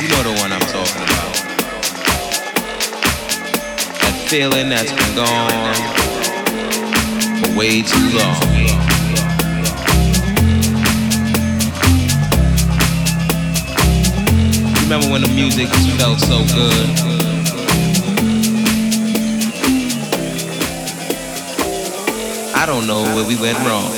You know the one I'm talking about. That feeling that's been gone for way too long. Remember when the music felt so good? I don't know where we went wrong.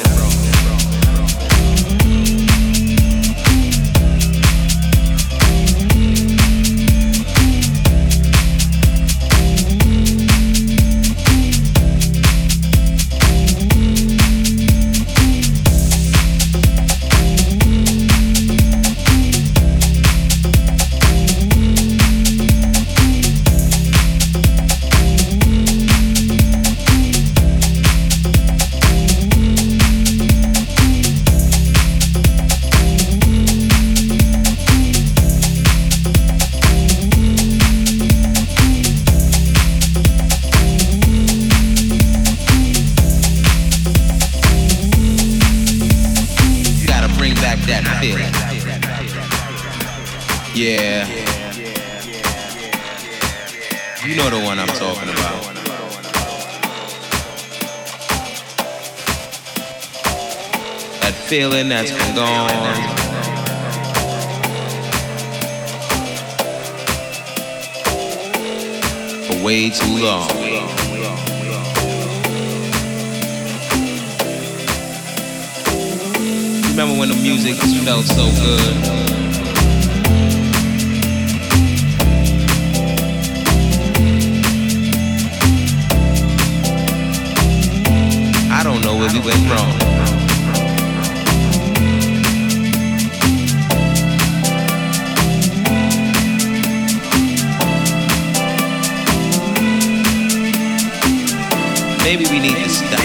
Feeling that's been gone. For way too long. Remember when the music felt so good? I don't know where we went wrong. Maybe we need to stop.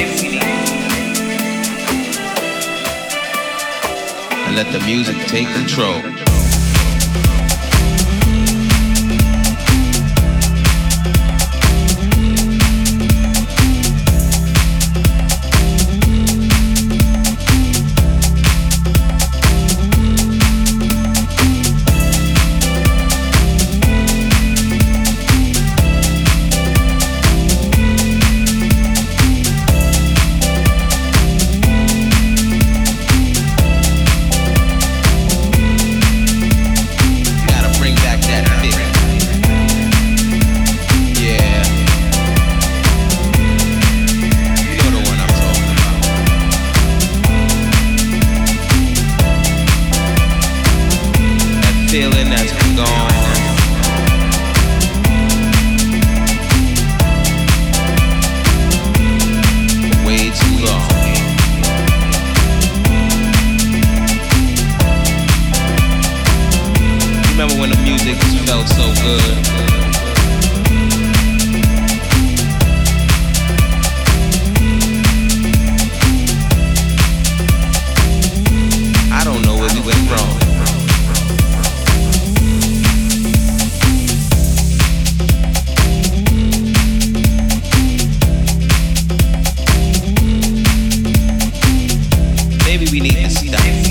And let the music take control. Fantasy.